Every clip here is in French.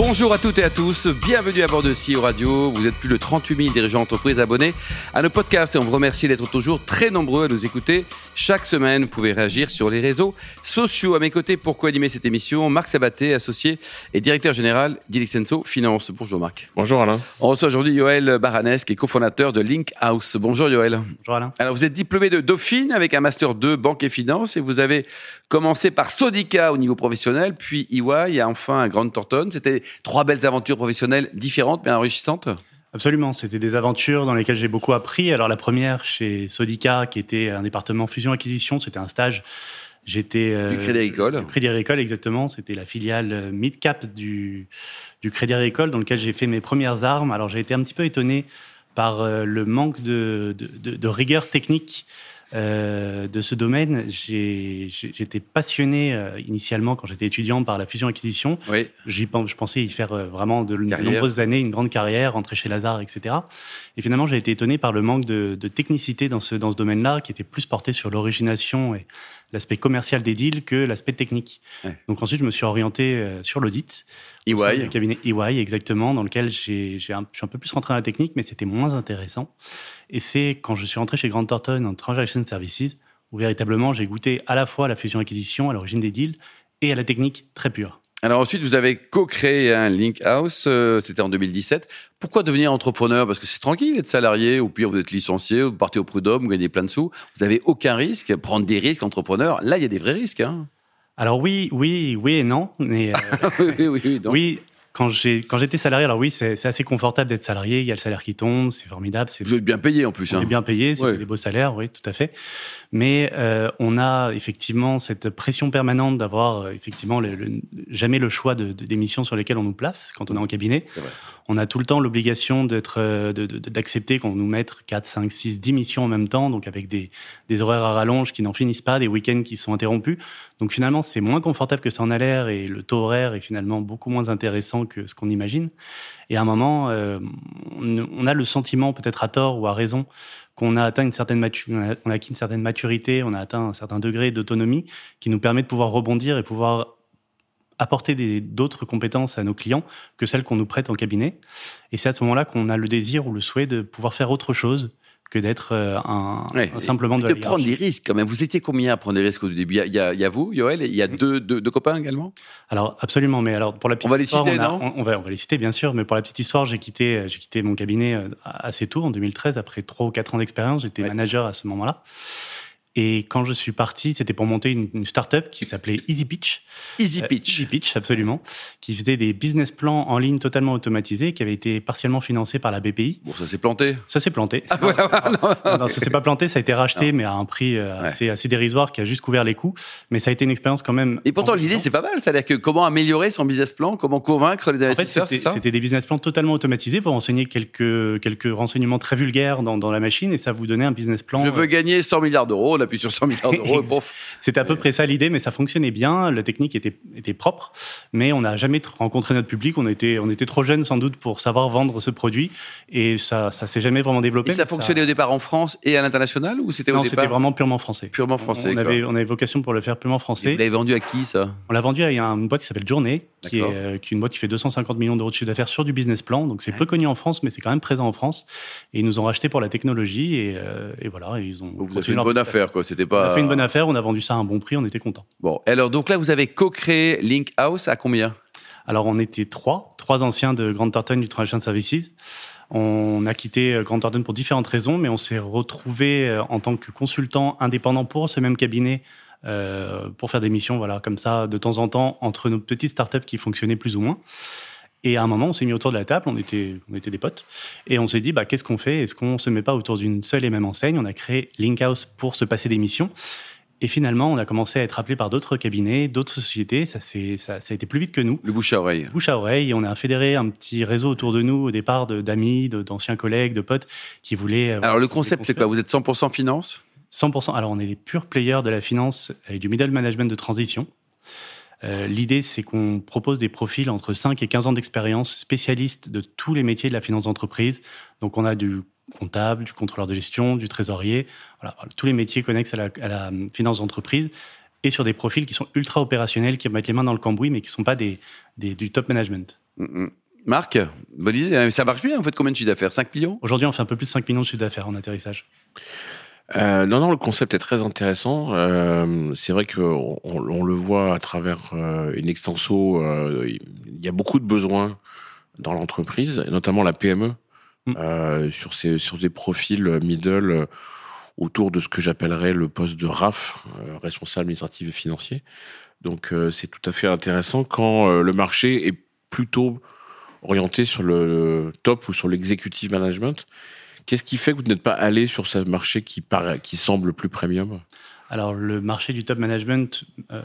Bonjour à toutes et à tous, bienvenue à bord de CEO Radio. Vous êtes plus de 38 000 dirigeants d'entreprise abonnés à nos podcasts et on vous remercie d'être toujours très nombreux à nous écouter. Chaque semaine, vous pouvez réagir sur les réseaux sociaux. À mes côtés, pour co-animer cette émission, Marc Sabaté, associé et directeur général d'Ilixenso Finance. Bonjour Marc. Bonjour Alain. On reçoit aujourd'hui Yoël Baranes, qui est cofondateur de Link House. Bonjour Yoël. Bonjour Alain. Alors vous êtes diplômé de Dauphine avec un master 2 banque et finance et vous avez commencé par Sodica au niveau professionnel, puis EY et enfin Grande Thornton. C'était trois belles aventures professionnelles différentes mais enrichissantes. Absolument, c'était des aventures dans lesquelles j'ai beaucoup appris. Alors la première chez Sodica, qui était un département fusion-acquisition, c'était un stage. J'étais du Crédit Agricole. Du Crédit Agricole, exactement. C'était la filiale mid-cap du, du Crédit Agricole dans lequel j'ai fait mes premières armes. Alors j'ai été un petit peu étonné par le manque de, de, de rigueur technique euh, de ce domaine. J'étais passionné euh, initialement quand j'étais étudiant par la fusion-acquisition. Oui. Je pensais y faire euh, vraiment de, de, nombreuses années, une grande carrière, rentrer chez Lazare, etc. Et finalement, j'ai été étonné par le manque de, de technicité dans ce, dans ce domaine-là, qui était plus porté sur l'origination et l'aspect commercial des deals que l'aspect technique. Ouais. Donc ensuite, je me suis orienté euh, sur l'audit. EY. Le cabinet EY, exactement, dans lequel j'ai un, je suis un peu plus rentré dans la technique, mais c'était moins intéressant. Et c'est quand je suis rentré chez Grant Thornton en Transaction Services, où véritablement j'ai goûté à la fois à la fusion-acquisition, à l'origine des deals, et à la technique très pure. Alors ensuite, vous avez co-créé un Link House, euh, c'était en 2017. Pourquoi devenir entrepreneur? Parce que c'est tranquille d'être salarié, au pire vous êtes licencié, vous partez au prud'homme, vous gagnez plein de sous. Vous n'avez aucun risque. Prendre des risques, entrepreneur, là il y a des vrais risques. Hein. Alors oui, oui, oui et non. Mais euh, oui, oui, oui, donc. oui, quand j'étais salarié, alors oui, c'est assez confortable d'être salarié. Il y a le salaire qui tombe, c'est formidable. Vous êtes bien payé en plus. On hein. est bien payé, c'est Ouais. des beaux salaires, oui, tout à fait. Mais euh, on a effectivement cette pression permanente d'avoir euh, effectivement le, le- jamais le choix de, de- des missions sur lesquelles on nous place quand on est en cabinet. On a tout le temps l'obligation d'être, euh, d'accepter qu'on nous mette 4, 5, 6, 10 missions en même temps, donc avec des, des horaires à rallonge qui n'en finissent pas, des week-ends qui sont interrompus. Donc finalement, c'est moins confortable que ça en a l'air et le taux horaire est finalement beaucoup moins intéressant que ce qu'on imagine. Et à un moment, euh, on, on a le sentiment, peut-être à tort ou à raison, qu'on a atteint une certaine matu- on a- on acquis une certaine maturité, on a atteint un certain degré d'autonomie qui nous permet de pouvoir rebondir et pouvoir apporter d'autres compétences à nos clients que celles qu'on nous prête en cabinet. Et c'est à ce moment-là qu'on a le désir ou le souhait de pouvoir faire autre chose que d'être euh, un, Ouais. un simplement de la de prendre des risques quand même. Vous étiez combien à prendre des risques au début? Il y, a, il y a- vous, Yoël, et il y a deux, deux, deux copains également? Alors absolument, mais alors pour la petite On va les histoire, citer, on, a- non? on- on va on va les citer bien sûr, mais pour la petite histoire, j'ai quitté j'ai quitté mon cabinet euh, assez tôt en 2013 après trois ou quatre ans d'expérience. J'étais Ouais. manager à ce moment-là. Et quand je suis parti, c'était pour monter une, une start-up qui s'appelait Easy Pitch. Easy Euh, pitch. Easy Pitch, absolument. Qui faisait des business plans en ligne totalement automatisés, qui avait été partiellement financé par la BPI. Bon, ça s'est planté. Ça s'est planté. Ah, non. Non, non, ça s'est pas planté, ça a été racheté, mais à un prix euh, Ouais. assez, assez dérisoire qui a juste couvert les coûts. Mais ça a été une expérience quand même. Et pourtant, l'idée, c'est pas mal. C'est-à-dire que comment améliorer son business plan, comment convaincre les En fait, investisseurs, c'est c'était ça c'était des business plans totalement automatisés. Vous renseignez quelques, quelques renseignements très vulgaires dans, dans la machine et ça vous donnait un business plan. Je veux gagner 100 milliards d'euros, appuie sur 100 milliards d'euros, et pof. C'était à peu près ça l'idée, mais ça fonctionnait bien. La technique était, était propre, mais on n'a jamais tr- rencontré notre public. On était, on était trop jeunes sans doute pour savoir vendre ce produit et ça, ça s'est jamais vraiment développé. Et ça fonctionnait au départ en France et à l'international ou c'était Non, c'était vraiment purement français. purement français On avait, on avait vocation pour le faire purement Et français. Vous l'avez vendu à qui ça? On l'a vendu à une boîte qui s'appelle Journée, qui est, euh, qui est une boîte qui fait 250 millions d'euros de chiffre d'affaires sur du business plan. Donc c'est Ouais. peu connu en France, mais c'est quand même présent en France. Et ils nous ont racheté pour la technologie et, euh, et voilà, et ils ont. Vous avez une bonne business. Affaire quoi. C'était On a fait une bonne affaire, on a vendu ça à un bon prix, on était content. Bon, alors donc là vous avez co-créé Link House à combien? Alors on était trois, trois anciens de Grant Thornton du Transaction Services. On a quitté euh, Grant Thornton pour différentes raisons, mais on s'est retrouvé euh, en tant que consultant indépendant pour ce même cabinet euh, pour faire des missions, voilà, comme ça, de temps en temps, entre nos petites startups qui fonctionnaient plus ou moins. Et à un moment, on s'est mis autour de la table, on était, on était des potes, et on s'est dit, bah, qu'est-ce qu'on fait? Est-ce qu'on se met pas autour d'une seule et même enseigne? On a créé Linkhouse pour se passer des missions. Et finalement, on a commencé à être appelé par d'autres cabinets, d'autres sociétés. Ça, ça, ça a été plus vite que nous Le bouche à oreille. bouche à oreille. Et on a fédéré un petit réseau autour de nous au départ d'amis, d'anciens collègues, de potes qui voulaient. euh, Alors le concept c'est quoi? Vous êtes 100% finance? 100%. Alors on est des purs players de la finance et du middle management de transition. Euh, L'idée, c'est qu'on propose des profils entre 5 et 15 ans d'expérience, spécialistes de tous les métiers de la finance d'entreprise. Donc on a du comptable, du contrôleur de gestion, du trésorier, voilà, tous les métiers connexes à la, à la finance d'entreprise et sur des profils qui sont ultra opérationnels, qui mettent les mains dans le cambouis, mais qui ne sont pas des, des, du top management. Mm, mm. Marc, bonne idée. Ça marche bien, en fait, combien de chiffre d'affaires 5 millions? Aujourd'hui, on fait un peu plus de 5 millions de chiffre d'affaires en atterrissage. Euh, non, non, le concept est très intéressant. Euh, c'est vrai qu'on on, le voit à travers euh, une extenso. Il y a beaucoup de besoins dans l'entreprise, notamment la PME, mm. Sur, ces, sur des profils middle autour de ce que j'appellerais le poste de RAF, responsable administratif et financier. Donc c'est tout à fait intéressant quand le marché est plutôt orienté sur le top ou sur l'executive management. Qu'est-ce qui fait que vous n'êtes pas allé sur ce marché qui, paraît, qui semble plus premium? Alors, le marché du top management, euh,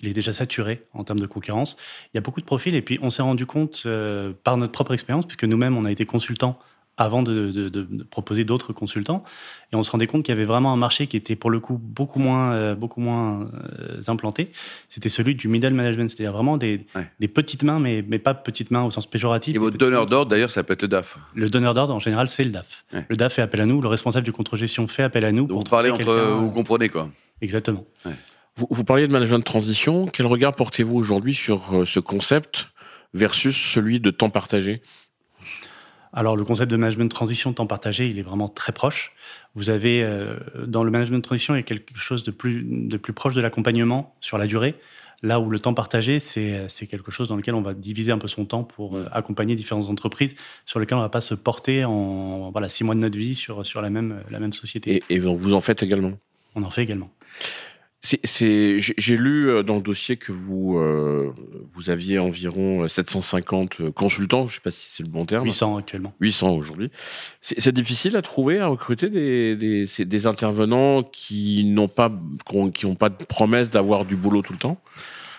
il est déjà saturé en termes de concurrence. Il y a beaucoup de profils et puis on s'est rendu compte euh, par notre propre expérience, puisque nous-mêmes, on a été consultants avant de, proposer d'autres consultants. Et on se rendait compte qu'il y avait vraiment un marché qui était pour le coup beaucoup moins, euh, beaucoup moins euh, implanté. C'était celui du middle management, c'est-à-dire vraiment des, des, petites mains, mais, mais pas petites mains au sens péjoratif. Et votre donneur d'ordre, d'ailleurs, ça peut être le DAF. Le donneur d'ordre, en général, c'est le DAF. Le DAF fait appel à nous, le responsable du contre-gestion fait appel à nous. Donc, vous parlez entre, vous comprenez quoi. Exactement. Vous, vous, parliez de management de transition. Quel regard portez-vous aujourd'hui sur euh, ce concept versus celui de temps partagé? Alors le concept de management de transition temps partagé, il est vraiment très proche. Vous avez euh, dans le management de transition, il y a quelque chose de plus, de plus proche de l'accompagnement sur la durée. Là où le temps partagé, c'est quelque chose dans lequel on va diviser un peu son temps pour euh, accompagner différentes entreprises sur lesquelles on ne va pas se porter en voilà, six mois de notre vie sur, sur la, même, la même société. Et, et vous en faites également? On en fait également. C'est, j'ai lu euh, dans le dossier que vous euh, vous aviez environ 750 euh, consultants, je ne sais pas si c'est le bon terme. 800 actuellement. 800 aujourd'hui. C'est, difficile à trouver, à recruter des, des, des intervenants qui n'ont pas qui n'ont pas de promesse d'avoir du boulot tout le temps?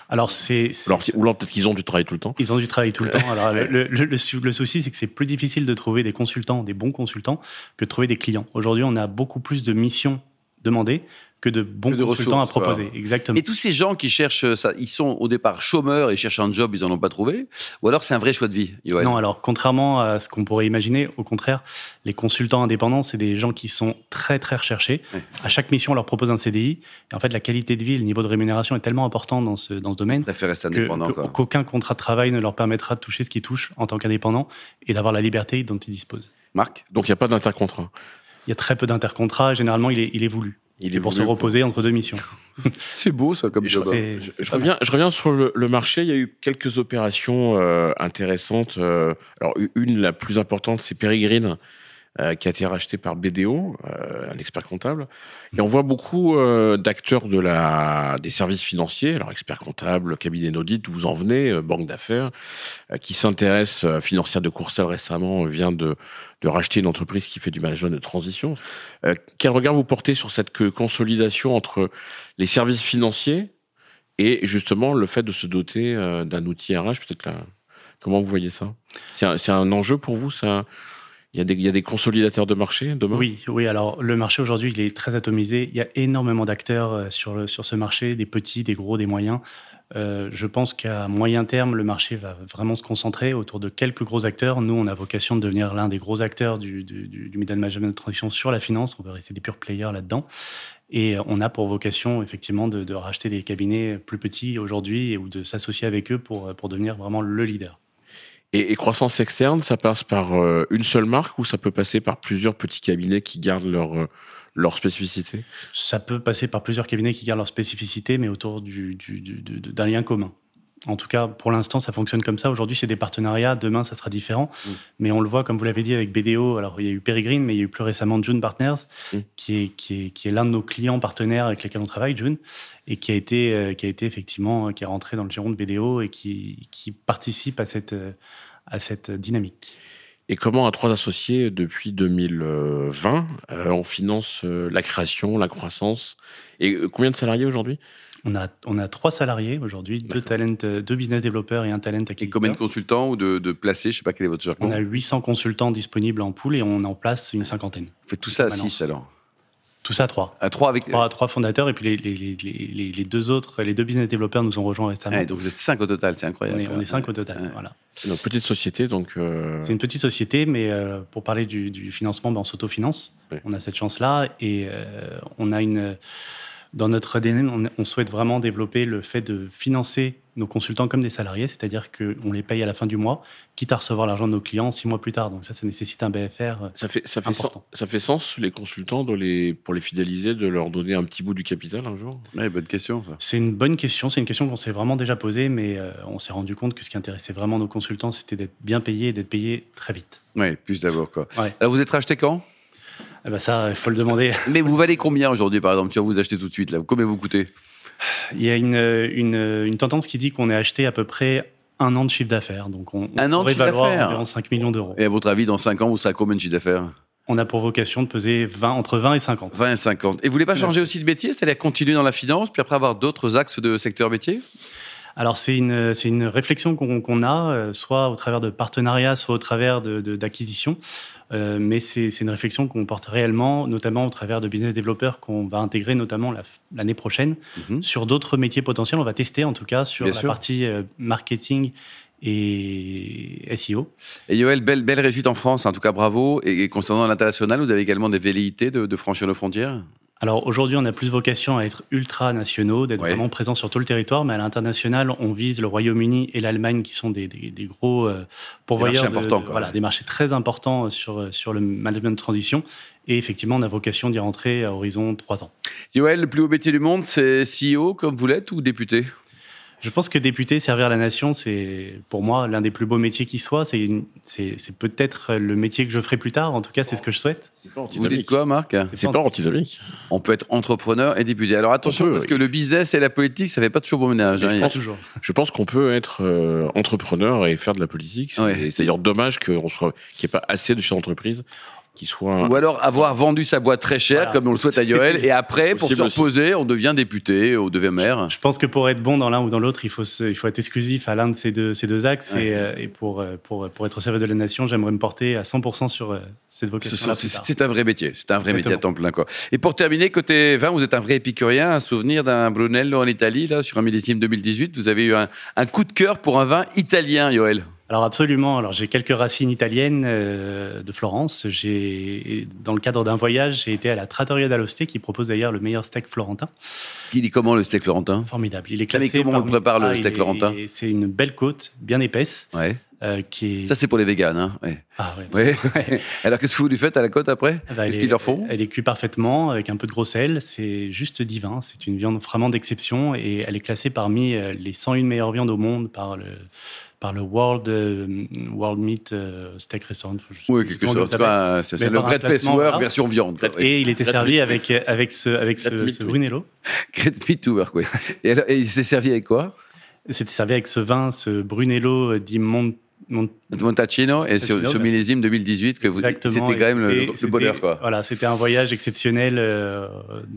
Alors c'est, ou alors peut-être qu'ils ont du travail tout le temps. Ils ont du travail tout le temps. Alors le, le, le, souci c'est que c'est plus difficile de trouver des consultants, des bons consultants, que de trouver des clients. Aujourd'hui, on a beaucoup plus de missions demandées que de bons consultants à proposer. Exactement. Et tous ces gens qui cherchent ça, ils sont au départ chômeurs et cherchent un job, ils en ont pas trouvé, ou alors c'est un vrai choix de vie. Non, alors contrairement à ce qu'on pourrait imaginer, au contraire, les consultants indépendants, c'est des gens qui sont très très recherchés. À chaque mission, on leur propose un CDI. Et en fait, la qualité de vie, le niveau de rémunération est tellement important dans ce dans ce domaine qu'aucun contrat de travail ne leur permettra de toucher ce qu'ils touchent en tant qu'indépendant et d'avoir la liberté dont ils disposent. Marc, donc il n'y a pas d'intercontrat. Il y a très peu d'intercontrat. Généralement, il est, il est voulu. Il est pour se reposer entre deux missions. c'est beau ça comme job. Je, reviens, je reviens sur le, marché. Il y a eu quelques opérations euh, intéressantes. Euh, alors une, la plus importante, c'est Peregrine, euh, qui a été racheté par BDO, euh, un expert comptable. Et on voit beaucoup euh, d'acteurs des services financiers, alors experts comptables, cabinet d'audit, vous en venez, banque d'affaires, qui s'intéressent. financière de Courcelles récemment vient de racheter une entreprise qui fait du management de transition. quel regard vous portez sur cette consolidation entre les services financiers et justement le fait de se doter d'un outil RH Peut-être comment vous voyez ça? C'est un, un, enjeu pour vous ça? Il y, a des, consolidateurs de marché demain? Oui, oui. Alors, le marché aujourd'hui, il est très atomisé. Il y a énormément d'acteurs euh, sur, sur ce marché, des petits, des gros, des moyens. Euh, je pense qu'à moyen terme, le marché va vraiment se concentrer autour de quelques gros acteurs. Nous, on a vocation de devenir l'un des gros acteurs du, du, du middle management transition sur la finance. On veut rester des purs players là-dedans. Et on a pour vocation, effectivement, de, de racheter des cabinets plus petits aujourd'hui ou de s'associer avec eux pour, pour devenir vraiment le leader. Et, croissance externe, ça passe par euh, une seule marque ou ça peut passer par plusieurs petits cabinets qui gardent leur, euh, leur spécificité? Ça peut passer par plusieurs cabinets qui gardent leur spécificité, mais autour du, du, d'un lien commun. En tout cas, pour l'instant, ça fonctionne comme ça. Aujourd'hui, c'est des partenariats. Demain, ça sera différent. Mm. Mais on le voit, comme vous l'avez dit, avec BDO. Alors, il y a eu Peregrine, mais il y a eu plus récemment June Partners, mm. qui est, qui est, qui est l'un de nos clients partenaires avec lesquels on travaille, June, et qui a été, euh, qui a été effectivement, qui est rentré dans le giron de BDO et qui, qui participe à cette, à cette dynamique. Et comment, à trois associés, depuis 2020, euh, on finance euh, la création, la croissance? Et combien de salariés aujourd'hui? On a, on a trois salariés aujourd'hui, deux, talent, deux business développeurs et un talent acquisiteur. Et combien de consultants ou de, de placés Je ne sais pas quel est votre jargon. On a 800 consultants disponibles en pool et on en place une cinquantaine. Vous faites tout ça à 6 alors Tout ça à trois. À trois avec. Trois, trois fondateurs et puis les, les, les, les, deux autres, les deux business développeurs nous ont rejoints récemment. Ouais, donc vous êtes cinq au total, c'est incroyable. On est, on est cinq au total, Ouais. voilà. C'est une petite société, donc. euh, C'est une petite société, mais euh, pour parler du, du financement, ben, on s'autofinance. Oui. On a cette chance-là et euh, on a une. Dans notre ADN, on, on souhaite vraiment développer le fait de financer nos consultants comme des salariés, c'est-à-dire qu'on les paye à la fin du mois, quitte à recevoir l'argent de nos clients six mois plus tard. Donc ça, ça nécessite un BFR. euh, Ça fait, ça, fait Important. sens, ça fait sens, les consultants, de les, pour les fidéliser, de leur donner un petit bout du capital un jour? Ouais, bonne question. C'est une bonne question. C'est une question qu'on s'est vraiment déjà posée, mais euh, on s'est rendu compte que ce qui intéressait vraiment nos consultants, c'était d'être bien payés et d'être payés très vite. Ouais, plus d'abord quoi. Ouais. Alors vous êtes racheté quand? Eh ben ça, il faut le demander. Mais vous valez combien aujourd'hui par exemple Si vous achetez tout de suite là, combien vous coûtez? Il y a une, une, une tendance qui dit qu'on est acheté à peu près un an de chiffre d'affaires. Donc on, Un on an de chiffre d'affaires? environ 5 millions d'euros. Et à votre avis, dans 5 ans, vous serez à combien de chiffre d'affaires? On a pour vocation de peser 20, entre 20 et 50. 20 et 50. Et vous voulez pas changer aussi de métier C'est-à-dire continuer dans la finance, puis après avoir d'autres axes de secteur métier? Alors c'est une, c'est une réflexion qu'on qu'on a, euh, soit au travers de partenariats, soit au travers d'acquisitions. De, d'acquisitions. Euh, mais c'est c'est une réflexion qu'on porte réellement, notamment au travers de business développeurs qu'on va intégrer notamment la- l'année prochaine Mhm. sur d'autres métiers potentiels. On va tester en tout cas sur Bien la sûr. partie euh, marketing et SEO. Et Yoël, belle, belle réussite en France, en tout cas bravo. Et, et concernant l'international, vous avez également des velléités de, de franchir nos frontières? Alors aujourd'hui, on a plus vocation à être ultra nationaux, d'être Ouais. vraiment présents sur tout le territoire, mais à l'international, on vise le Royaume-Uni et l'Allemagne qui sont des, des- des gros euh, pourvoyeurs, marchés de- importants, de- quoi. voilà, des marchés très importants euh, sur, sur le management de transition. Et effectivement, on a vocation d'y rentrer à horizon 3 ans. Yoël, le plus haut métier du monde, c'est CEO comme vous l'êtes ou député? Je pense que député, servir la nation, c'est pour moi l'un des plus beaux métiers qui soit. C'est une- c'est c'est peut-être le métier que je ferai plus tard. En tout cas, c'est ce que je souhaite. C'est pas Vous dites quoi, Marc C'est pas antinomique. On peut être entrepreneur et député. Alors attention, On peut, parce oui. que le business et la politique, ça fait pas toujours bon ménage. Hein. je Pas pense- toujours. Je pense qu'on peut être euh, entrepreneur et faire de la politique. C'est Ouais. c'est d'ailleurs dommage qu'on soit, qu'il n'y ait pas assez de chefs d'entreprise qui soient. Ou alors avoir vendu sa boîte très cher, Voilà. comme on le souhaite à Yoël, et après, pour se reposer, on devient député, on devient maire. Je pense que pour être bon dans l'un ou dans l'autre, il faut, se- il faut être exclusif à l'un de ces deux, ces deux axes. Ouais. Et, euh, et pour, euh, pour, pour être au service de la nation, j'aimerais me porter à 100% sur euh, cette Ce vocation. C'est un vrai métier, c'est un vrai métier à temps plein. Quoi. Et pour terminer, côté vin, vous êtes un vrai épicurien, un souvenir d'un Brunello en Italie, là, sur un millésime 2018. Vous avez eu un, un coup de cœur pour un vin italien, Yoël. Alors absolument. Alors j'ai quelques racines italiennes euh, de Florence. J'ai, dans le cadre d'un voyage, j'ai été à la Trattoria d'Aloste qui propose d'ailleurs le meilleur steak florentin. Il dit comment le steak florentin? Formidable. Il est Ah, mais classé. comment on le prépare, le Ah, steak est- florentin? C'est une belle côte, bien épaisse, Ouais. Euh, qui est. Ça, c'est pour les véganes. Hein. Ouais. Ah, ouais, Ouais. Alors, qu'est-ce que vous lui faites à la côte après? Ah bah, elle Qu'est-ce est- qu'ils leur font Elle est cuite parfaitement avec un peu de gros sel. C'est juste divin. C'est une viande vraiment d'exception et elle est classée parmi euh, les 101 meilleures viandes au monde par le par le World euh, World Meat euh, Steak Restaurant. Oui, quelque chose. C'est le Great Place voilà. version viande. quoi. Et il était Great servi Meat. avec avec ce avec ce, Great. Brunello. Great Meat to Work, oui. Et, alors, et il s'est servi avec quoi? C'était servi avec ce vin, ce Brunello di Mont, Mont- Montacino et ce, Montacino, ce merci. millésime 2018 que vous Exactement. c'était quand même le, bonheur quoi. Voilà, c'était un voyage exceptionnel euh,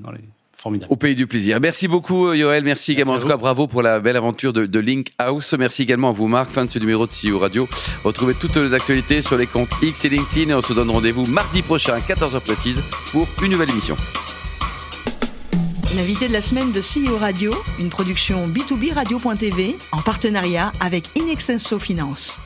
dans les formidable. Au pays du plaisir. Merci beaucoup Yoël, merci également. à en tout cas, bravo pour la belle aventure de, de Link House. Merci également à vous Marc, fin de ce numéro de CEO Radio. Retrouvez toutes les actualités sur les comptes X et LinkedIn et on se donne rendez-vous mardi prochain, 14h précise, pour une nouvelle émission. L'invité de la semaine de CEO Radio, une production B2B Radio.tv en partenariat avec Inextenso Finance.